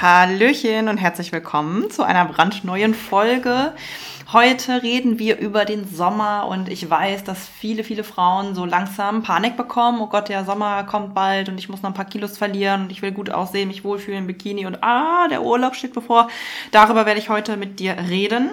Hallöchen und herzlich willkommen zu einer brandneuen Folge. Heute reden wir über den Sommer und ich weiß, dass viele, viele Frauen so langsam Panik bekommen. Oh Gott, der Sommer kommt bald und ich muss noch ein paar Kilos verlieren und ich will gut aussehen, mich wohlfühlen Bikini und ah, der Urlaub steht bevor. Darüber werde ich heute mit dir reden.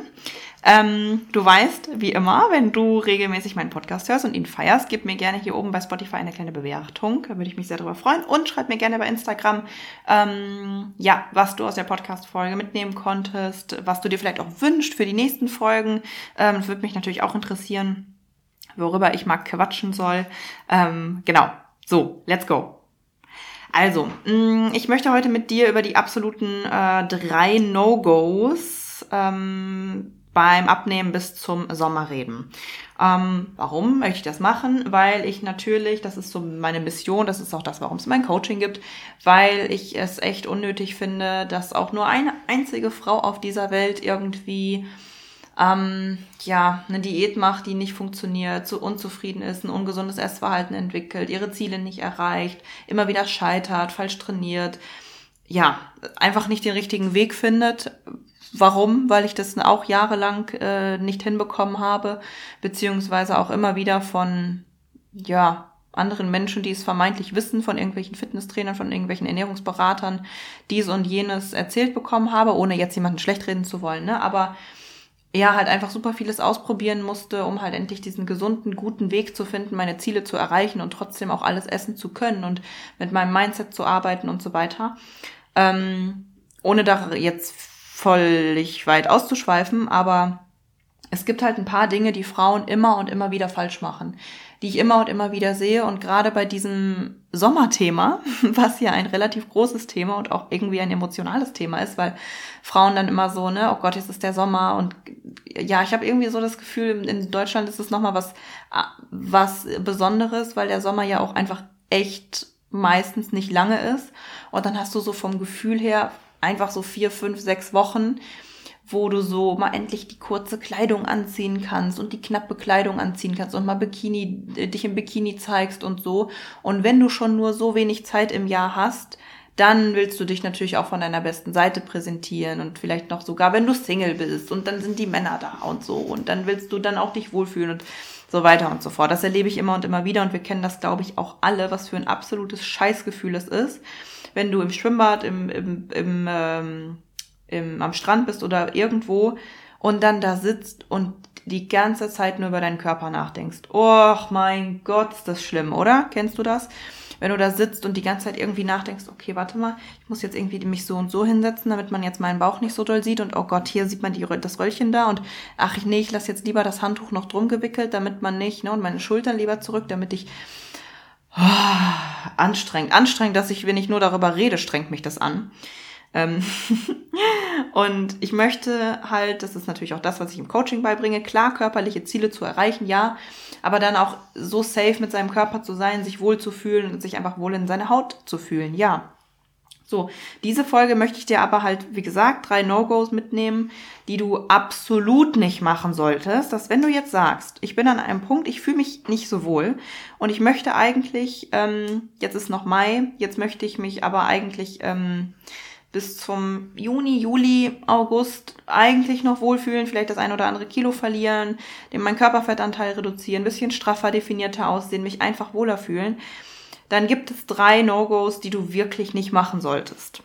Ähm, du weißt, wie immer, wenn du regelmäßig meinen Podcast hörst und ihn feierst, gib mir gerne hier oben bei Spotify eine kleine Bewertung. Da würde ich mich sehr darüber freuen. Und schreib mir gerne bei Instagram, ähm, ja, was du aus der Podcast-Folge mitnehmen konntest, was du dir vielleicht auch wünschst für die nächsten Folgen. Ähm, das würde mich natürlich auch interessieren, worüber ich mal quatschen soll. Ähm, genau. So, let's go. Also, mm, ich möchte heute mit dir über die absoluten äh, drei No-Gos ähm, beim Abnehmen bis zum Sommer reden. Ähm, warum möchte ich das machen? Weil ich natürlich, das ist so meine Mission, das ist auch das, warum es mein Coaching gibt, weil ich es echt unnötig finde, dass auch nur eine einzige Frau auf dieser Welt irgendwie ähm, ja, eine Diät macht, die nicht funktioniert, zu unzufrieden ist, ein ungesundes Essverhalten entwickelt, ihre Ziele nicht erreicht, immer wieder scheitert, falsch trainiert, ja, einfach nicht den richtigen Weg findet, Warum? Weil ich das auch jahrelang äh, nicht hinbekommen habe, beziehungsweise auch immer wieder von, ja, anderen Menschen, die es vermeintlich wissen, von irgendwelchen Fitnesstrainern, von irgendwelchen Ernährungsberatern, dies und jenes erzählt bekommen habe, ohne jetzt jemanden schlecht reden zu wollen, ne? Aber ja, halt einfach super vieles ausprobieren musste, um halt endlich diesen gesunden, guten Weg zu finden, meine Ziele zu erreichen und trotzdem auch alles essen zu können und mit meinem Mindset zu arbeiten und so weiter. Ähm, ohne da jetzt völlig weit auszuschweifen, aber es gibt halt ein paar Dinge, die Frauen immer und immer wieder falsch machen, die ich immer und immer wieder sehe. Und gerade bei diesem Sommerthema, was ja ein relativ großes Thema und auch irgendwie ein emotionales Thema ist, weil Frauen dann immer so, ne, oh Gott, jetzt ist der Sommer und ja, ich habe irgendwie so das Gefühl, in Deutschland ist es nochmal was, was Besonderes, weil der Sommer ja auch einfach echt meistens nicht lange ist. Und dann hast du so vom Gefühl her einfach so vier, fünf, sechs Wochen, wo du so mal endlich die kurze Kleidung anziehen kannst und die knappe Kleidung anziehen kannst und mal Bikini, äh, dich im Bikini zeigst und so. Und wenn du schon nur so wenig Zeit im Jahr hast, dann willst du dich natürlich auch von deiner besten Seite präsentieren und vielleicht noch sogar, wenn du Single bist und dann sind die Männer da und so und dann willst du dann auch dich wohlfühlen und so weiter und so fort. Das erlebe ich immer und immer wieder und wir kennen das, glaube ich, auch alle, was für ein absolutes Scheißgefühl es ist wenn du im Schwimmbad, im, im, im, ähm, im, am Strand bist oder irgendwo und dann da sitzt und die ganze Zeit nur über deinen Körper nachdenkst. Och mein Gott, ist das schlimm, oder? Kennst du das? Wenn du da sitzt und die ganze Zeit irgendwie nachdenkst, okay, warte mal, ich muss jetzt irgendwie mich so und so hinsetzen, damit man jetzt meinen Bauch nicht so doll sieht und oh Gott, hier sieht man die, das Röllchen da und ach nee, ich lasse jetzt lieber das Handtuch noch drum gewickelt, damit man nicht, ne, und meine Schultern lieber zurück, damit ich Oh, anstrengend, anstrengend, dass ich, wenn ich nur darüber rede, strengt mich das an. Ähm und ich möchte halt, das ist natürlich auch das, was ich im Coaching beibringe, klar körperliche Ziele zu erreichen, ja, aber dann auch so safe mit seinem Körper zu sein, sich wohl zu fühlen und sich einfach wohl in seine Haut zu fühlen, ja. So, diese Folge möchte ich dir aber halt, wie gesagt, drei No-Gos mitnehmen, die du absolut nicht machen solltest. Dass wenn du jetzt sagst, ich bin an einem Punkt, ich fühle mich nicht so wohl und ich möchte eigentlich, ähm, jetzt ist noch Mai, jetzt möchte ich mich aber eigentlich ähm, bis zum Juni, Juli, August eigentlich noch wohlfühlen, vielleicht das ein oder andere Kilo verlieren, den meinen Körperfettanteil reduzieren, bisschen straffer definierter aussehen, mich einfach wohler fühlen dann gibt es drei No-Gos, die du wirklich nicht machen solltest.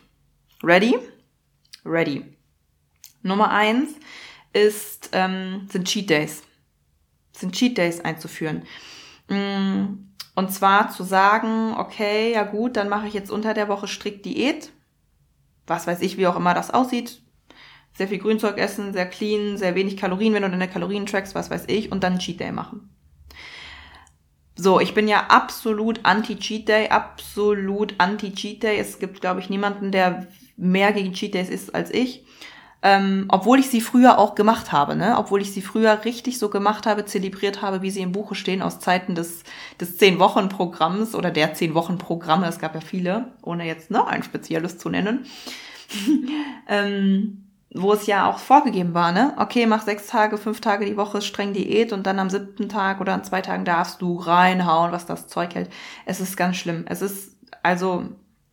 Ready? Ready. Nummer eins ist, ähm, sind Cheat Days. Sind Cheat Days einzuführen. Mm, und zwar zu sagen, okay, ja gut, dann mache ich jetzt unter der Woche strikt Diät. Was weiß ich, wie auch immer das aussieht. Sehr viel Grünzeug essen, sehr clean, sehr wenig Kalorien, wenn du deine Kalorien trackst, was weiß ich, und dann Cheat Day machen. So, ich bin ja absolut anti-Cheat Day, absolut anti-Cheat Day. Es gibt, glaube ich, niemanden, der mehr gegen Cheat Days ist als ich. Ähm, obwohl ich sie früher auch gemacht habe, ne? Obwohl ich sie früher richtig so gemacht habe, zelebriert habe, wie sie im Buche stehen, aus Zeiten des, des Zehn-Wochen-Programms oder der Zehn-Wochen-Programme. Es gab ja viele, ohne jetzt ne, ein spezielles zu nennen. ähm, wo es ja auch vorgegeben war, ne? Okay, mach sechs Tage, fünf Tage die Woche streng Diät und dann am siebten Tag oder an zwei Tagen darfst du reinhauen, was das Zeug hält. Es ist ganz schlimm. Es ist also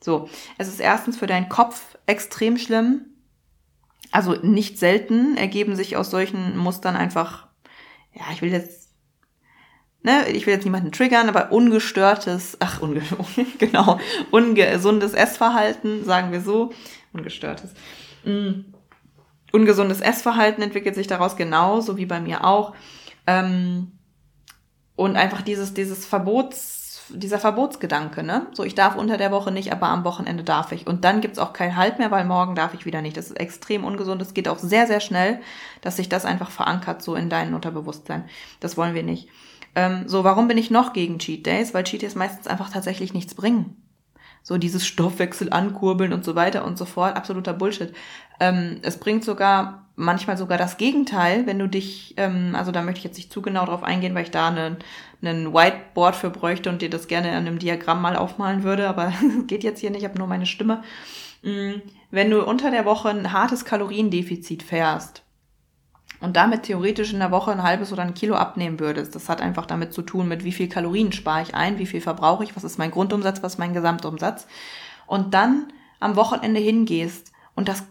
so. Es ist erstens für deinen Kopf extrem schlimm also nicht selten ergeben sich aus solchen Mustern einfach, ja, ich will jetzt, ne, ich will jetzt niemanden triggern, aber ungestörtes, ach, unge genau, ungesundes Essverhalten, sagen wir so, ungestörtes. Mm. Ungesundes Essverhalten entwickelt sich daraus genauso wie bei mir auch. Ähm, und einfach dieses, dieses Verbots, dieser Verbotsgedanke, ne? So, ich darf unter der Woche nicht, aber am Wochenende darf ich. Und dann gibt's auch keinen Halt mehr, weil morgen darf ich wieder nicht. Das ist extrem ungesund. Es geht auch sehr, sehr schnell, dass sich das einfach verankert so in deinem Unterbewusstsein. Das wollen wir nicht. Ähm, so, warum bin ich noch gegen Cheat Days? Weil Cheat Days meistens einfach tatsächlich nichts bringen. So dieses Stoffwechsel ankurbeln und so weiter und so fort. Absoluter Bullshit. Ähm, es bringt sogar manchmal sogar das Gegenteil, wenn du dich, ähm, also da möchte ich jetzt nicht zu genau drauf eingehen, weil ich da einen, einen Whiteboard für bräuchte und dir das gerne an einem Diagramm mal aufmalen würde, aber geht jetzt hier nicht, ich habe nur meine Stimme. Mm, wenn du unter der Woche ein hartes Kaloriendefizit fährst und damit theoretisch in der Woche ein halbes oder ein Kilo abnehmen würdest, das hat einfach damit zu tun, mit wie viel Kalorien spare ich ein, wie viel verbrauche ich, was ist mein Grundumsatz, was ist mein Gesamtumsatz und dann am Wochenende hingehst und das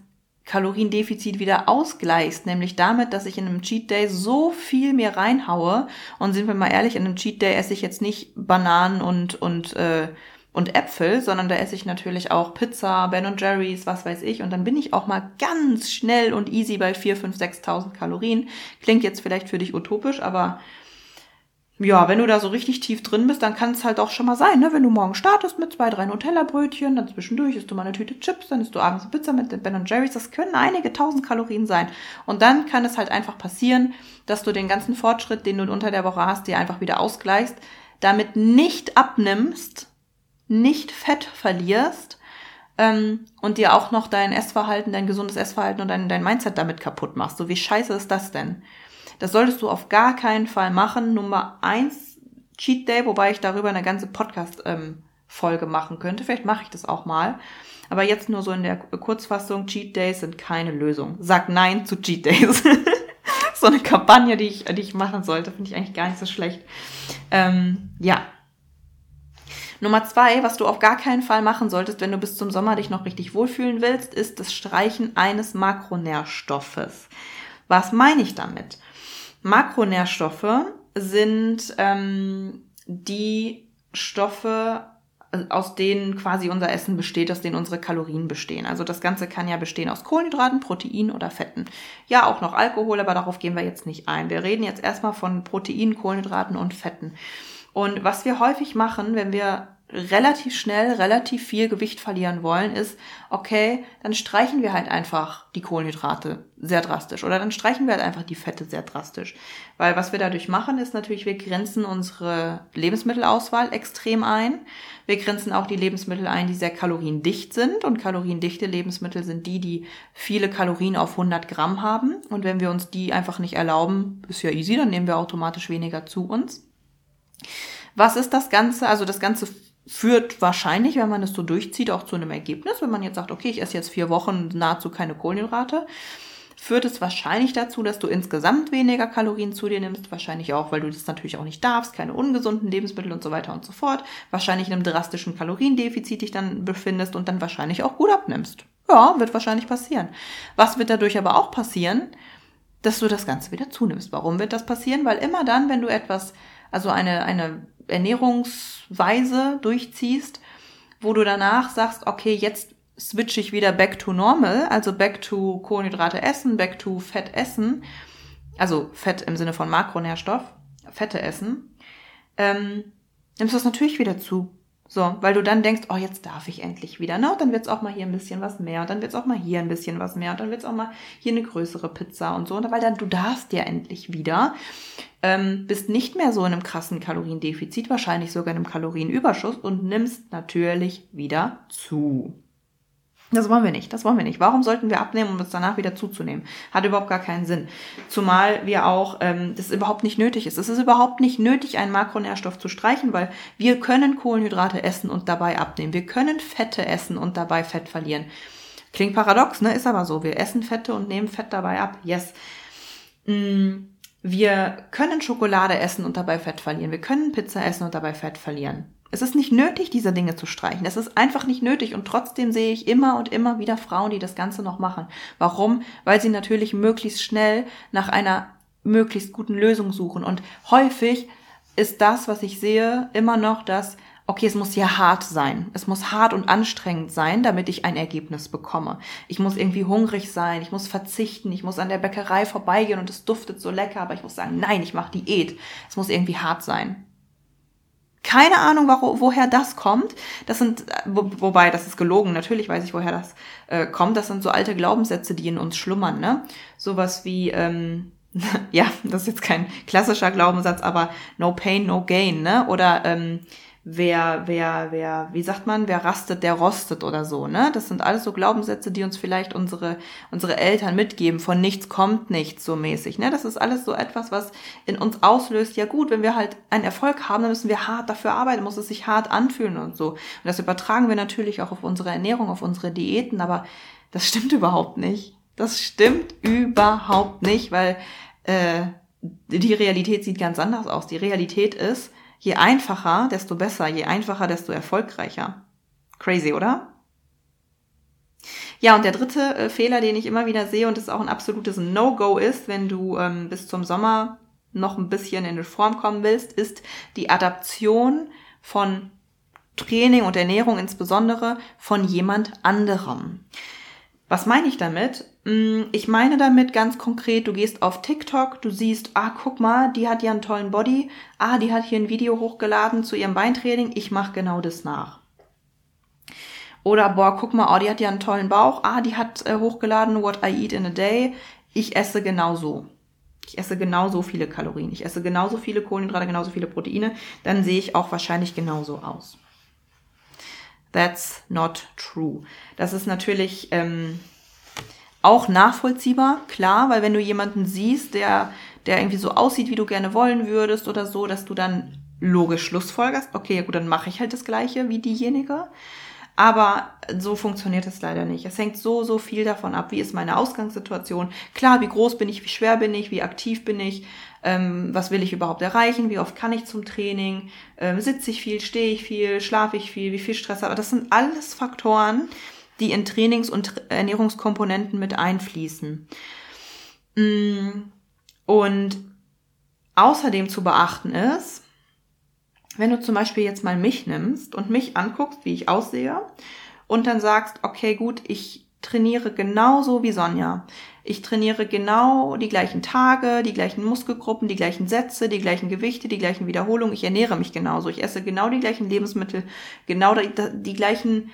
Kaloriendefizit wieder ausgleichst, nämlich damit, dass ich in einem Cheat Day so viel mir reinhaue. Und sind wir mal ehrlich, in einem Cheat Day esse ich jetzt nicht Bananen und und äh, und Äpfel, sondern da esse ich natürlich auch Pizza, Ben Jerry's, was weiß ich. Und dann bin ich auch mal ganz schnell und easy bei 4, 5, 6.000 Kalorien. Klingt jetzt vielleicht für dich utopisch, aber ja, wenn du da so richtig tief drin bist, dann kann es halt auch schon mal sein, ne? Wenn du morgen startest mit zwei, drei Nutella-Brötchen, dann zwischendurch isst du mal eine Tüte Chips, dann isst du abends eine Pizza mit Ben Jerry's. Das können einige tausend Kalorien sein. Und dann kann es halt einfach passieren, dass du den ganzen Fortschritt, den du unter der Woche hast, dir einfach wieder ausgleichst, damit nicht abnimmst, nicht Fett verlierst ähm, und dir auch noch dein Essverhalten, dein gesundes Essverhalten und dein, dein Mindset damit kaputt machst. So wie scheiße ist das denn? Das solltest du auf gar keinen Fall machen. Nummer eins, Cheat Day, wobei ich darüber eine ganze Podcast-Folge ähm, machen könnte. Vielleicht mache ich das auch mal. Aber jetzt nur so in der Kurzfassung, Cheat Days sind keine Lösung. Sag Nein zu Cheat Days. so eine Kampagne, die ich, die ich machen sollte, finde ich eigentlich gar nicht so schlecht. Ähm, ja. Nummer zwei, was du auf gar keinen Fall machen solltest, wenn du bis zum Sommer dich noch richtig wohlfühlen willst, ist das Streichen eines Makronährstoffes. Was meine ich damit? Makronährstoffe sind ähm, die Stoffe, aus denen quasi unser Essen besteht, aus denen unsere Kalorien bestehen. Also das Ganze kann ja bestehen aus Kohlenhydraten, Protein oder Fetten. Ja, auch noch Alkohol, aber darauf gehen wir jetzt nicht ein. Wir reden jetzt erstmal von Protein, Kohlenhydraten und Fetten. Und was wir häufig machen, wenn wir relativ schnell relativ viel Gewicht verlieren wollen, ist, okay, dann streichen wir halt einfach die Kohlenhydrate sehr drastisch oder dann streichen wir halt einfach die Fette sehr drastisch. Weil was wir dadurch machen, ist natürlich, wir grenzen unsere Lebensmittelauswahl extrem ein. Wir grenzen auch die Lebensmittel ein, die sehr kaloriendicht sind und kaloriendichte Lebensmittel sind die, die viele Kalorien auf 100 Gramm haben. Und wenn wir uns die einfach nicht erlauben, ist ja easy, dann nehmen wir automatisch weniger zu uns. Was ist das Ganze? Also das Ganze führt wahrscheinlich, wenn man es so durchzieht, auch zu einem Ergebnis. Wenn man jetzt sagt, okay, ich esse jetzt vier Wochen nahezu keine Kohlenhydrate, führt es wahrscheinlich dazu, dass du insgesamt weniger Kalorien zu dir nimmst. Wahrscheinlich auch, weil du das natürlich auch nicht darfst, keine ungesunden Lebensmittel und so weiter und so fort. Wahrscheinlich in einem drastischen Kaloriendefizit dich dann befindest und dann wahrscheinlich auch gut abnimmst. Ja, wird wahrscheinlich passieren. Was wird dadurch aber auch passieren? Dass du das Ganze wieder zunimmst. Warum wird das passieren? Weil immer dann, wenn du etwas, also eine, eine Ernährungsweise durchziehst, wo du danach sagst, okay, jetzt switch ich wieder back to normal, also back to Kohlenhydrate essen, back to Fett essen, also Fett im Sinne von Makronährstoff, Fette essen, ähm, nimmst du das natürlich wieder zu. So, weil du dann denkst, oh, jetzt darf ich endlich wieder. Ne? Und dann wird's auch mal hier ein bisschen was mehr. Und dann wird's auch mal hier ein bisschen was mehr. Und dann wird's auch mal hier eine größere Pizza und so. Und weil dann du darfst ja endlich wieder. Ähm, bist nicht mehr so in einem krassen Kaloriendefizit, wahrscheinlich sogar in einem Kalorienüberschuss und nimmst natürlich wieder zu. Das wollen wir nicht, das wollen wir nicht. Warum sollten wir abnehmen, um es danach wieder zuzunehmen? Hat überhaupt gar keinen Sinn. Zumal wir auch, ähm, das überhaupt nicht nötig ist. Es ist überhaupt nicht nötig, einen Makronährstoff zu streichen, weil wir können Kohlenhydrate essen und dabei abnehmen. Wir können Fette essen und dabei Fett verlieren. Klingt paradox, ne? Ist aber so. Wir essen Fette und nehmen Fett dabei ab. Yes. Mm, wir können Schokolade essen und dabei Fett verlieren. Wir können Pizza essen und dabei Fett verlieren. Es ist nicht nötig, diese Dinge zu streichen. Es ist einfach nicht nötig. Und trotzdem sehe ich immer und immer wieder Frauen, die das Ganze noch machen. Warum? Weil sie natürlich möglichst schnell nach einer möglichst guten Lösung suchen. Und häufig ist das, was ich sehe, immer noch das, okay, es muss ja hart sein. Es muss hart und anstrengend sein, damit ich ein Ergebnis bekomme. Ich muss irgendwie hungrig sein, ich muss verzichten, ich muss an der Bäckerei vorbeigehen und es duftet so lecker, aber ich muss sagen, nein, ich mache Diät. Es muss irgendwie hart sein. Keine Ahnung, wo, woher das kommt. Das sind, wo, wobei, das ist gelogen. Natürlich weiß ich, woher das äh, kommt. Das sind so alte Glaubenssätze, die in uns schlummern. Ne? Sowas wie, ähm, ja, das ist jetzt kein klassischer Glaubenssatz, aber no pain, no gain. Ne? Oder ähm, wer, wer, wer, wie sagt man, wer rastet, der rostet oder so, ne? Das sind alles so Glaubenssätze, die uns vielleicht unsere, unsere Eltern mitgeben, von nichts kommt nichts so mäßig, ne? Das ist alles so etwas, was in uns auslöst, ja gut, wenn wir halt einen Erfolg haben, dann müssen wir hart dafür arbeiten, muss es sich hart anfühlen und so. Und das übertragen wir natürlich auch auf unsere Ernährung, auf unsere Diäten, aber das stimmt überhaupt nicht. Das stimmt überhaupt nicht, weil äh, die Realität sieht ganz anders aus. Die Realität ist, Je einfacher, desto besser, je einfacher, desto erfolgreicher. Crazy, oder? Ja, und der dritte äh, Fehler, den ich immer wieder sehe und das auch ein absolutes No-Go ist, wenn du ähm, bis zum Sommer noch ein bisschen in Form kommen willst, ist die Adaption von Training und Ernährung insbesondere von jemand anderem. Was meine ich damit? Mm, ich meine damit ganz konkret, du gehst auf TikTok, du siehst, ah, guck mal, die hat ja einen tollen Body, ah, die hat hier ein Video hochgeladen zu ihrem Beintraining, ich mache genau das nach. Oder, boah, guck mal, oh, die hat ja einen tollen Bauch, ah, die hat äh, hochgeladen, what I eat in a day, ich esse genauso. Ich esse genauso viele Kalorien, ich esse genauso viele Kohlenhydrate, genauso viele Proteine, dann sehe ich auch wahrscheinlich genauso aus. That's not true. Das ist natürlich ähm, auch nachvollziehbar, klar, weil wenn du jemanden siehst, der, der irgendwie so aussieht, wie du gerne wollen würdest oder so, dass du dann logisch schlussfolgerst, okay, ja gut, dann mache ich halt das gleiche wie diejenige. Aber so funktioniert es leider nicht. Es hängt so, so viel davon ab, wie ist meine Ausgangssituation. Klar, wie groß bin ich, wie schwer bin ich, wie aktiv bin ich, ähm, was will ich überhaupt erreichen, wie oft kann ich zum Training, ähm, sitze ich viel, stehe ich viel, schlafe ich viel, wie viel Stress habe. Das sind alles Faktoren, die in Trainings- und Ernährungskomponenten mit einfließen. Mm, und außerdem zu beachten ist, wenn du zum Beispiel jetzt mal mich nimmst und mich anguckst, wie ich aussehe, und dann sagst, okay, gut, ich trainiere genauso wie Sonja. Ich trainiere genau die gleichen Tage, die gleichen Muskelgruppen, die gleichen Sätze, die gleichen Gewichte, die gleichen Wiederholungen. Ich ernähre mich genauso. Ich esse genau die gleichen Lebensmittel, genau die, die gleichen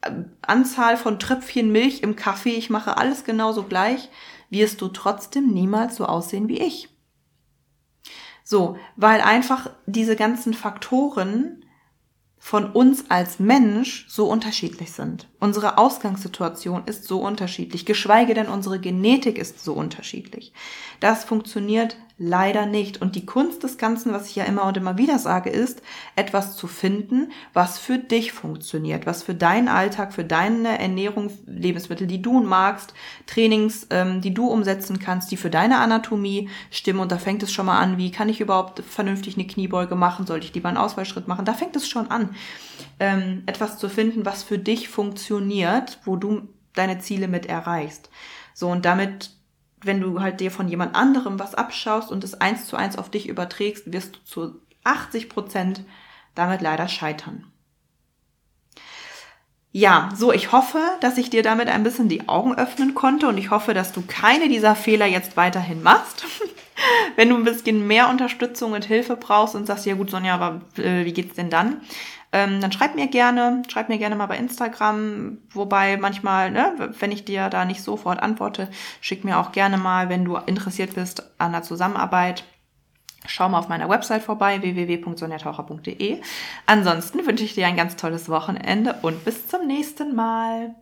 äh, Anzahl von Tröpfchen Milch im Kaffee. Ich mache alles genauso gleich. Wirst du trotzdem niemals so aussehen wie ich. So, weil einfach diese ganzen Faktoren von uns als Mensch so unterschiedlich sind. Unsere Ausgangssituation ist so unterschiedlich, geschweige denn unsere Genetik ist so unterschiedlich. Das funktioniert leider nicht. Und die Kunst des Ganzen, was ich ja immer und immer wieder sage, ist, etwas zu finden, was für dich funktioniert, was für deinen Alltag, für deine Ernährung, Lebensmittel, die du magst, Trainings, ähm, die du umsetzen kannst, die für deine Anatomie stimmen. Und da fängt es schon mal an, wie kann ich überhaupt vernünftig eine Kniebeuge machen? Sollte ich lieber einen Ausfallschritt machen? Da fängt es schon an, ähm, etwas zu finden, was für dich funktioniert, wo du deine Ziele mit erreichst. So, und damit wenn du halt dir von jemand anderem was abschaust und es eins zu eins auf dich überträgst, wirst du zu 80 Prozent damit leider scheitern. Ja, so, ich hoffe, dass ich dir damit ein bisschen die Augen öffnen konnte und ich hoffe, dass du keine dieser Fehler jetzt weiterhin machst. Wenn du ein bisschen mehr Unterstützung und Hilfe brauchst und sagst, ja gut, Sonja, aber äh, wie geht's denn dann? Ähm, dann schreib mir gerne, schreib mir gerne mal bei Instagram, wobei manchmal, ne, wenn ich dir da nicht sofort antworte, schick mir auch gerne mal, wenn du interessiert bist an der Zusammenarbeit. Schau mal auf meiner Website vorbei, www.sonjataucher.de. Ansonsten wünsche ich dir ein ganz tolles Wochenende und bis zum nächsten Mal.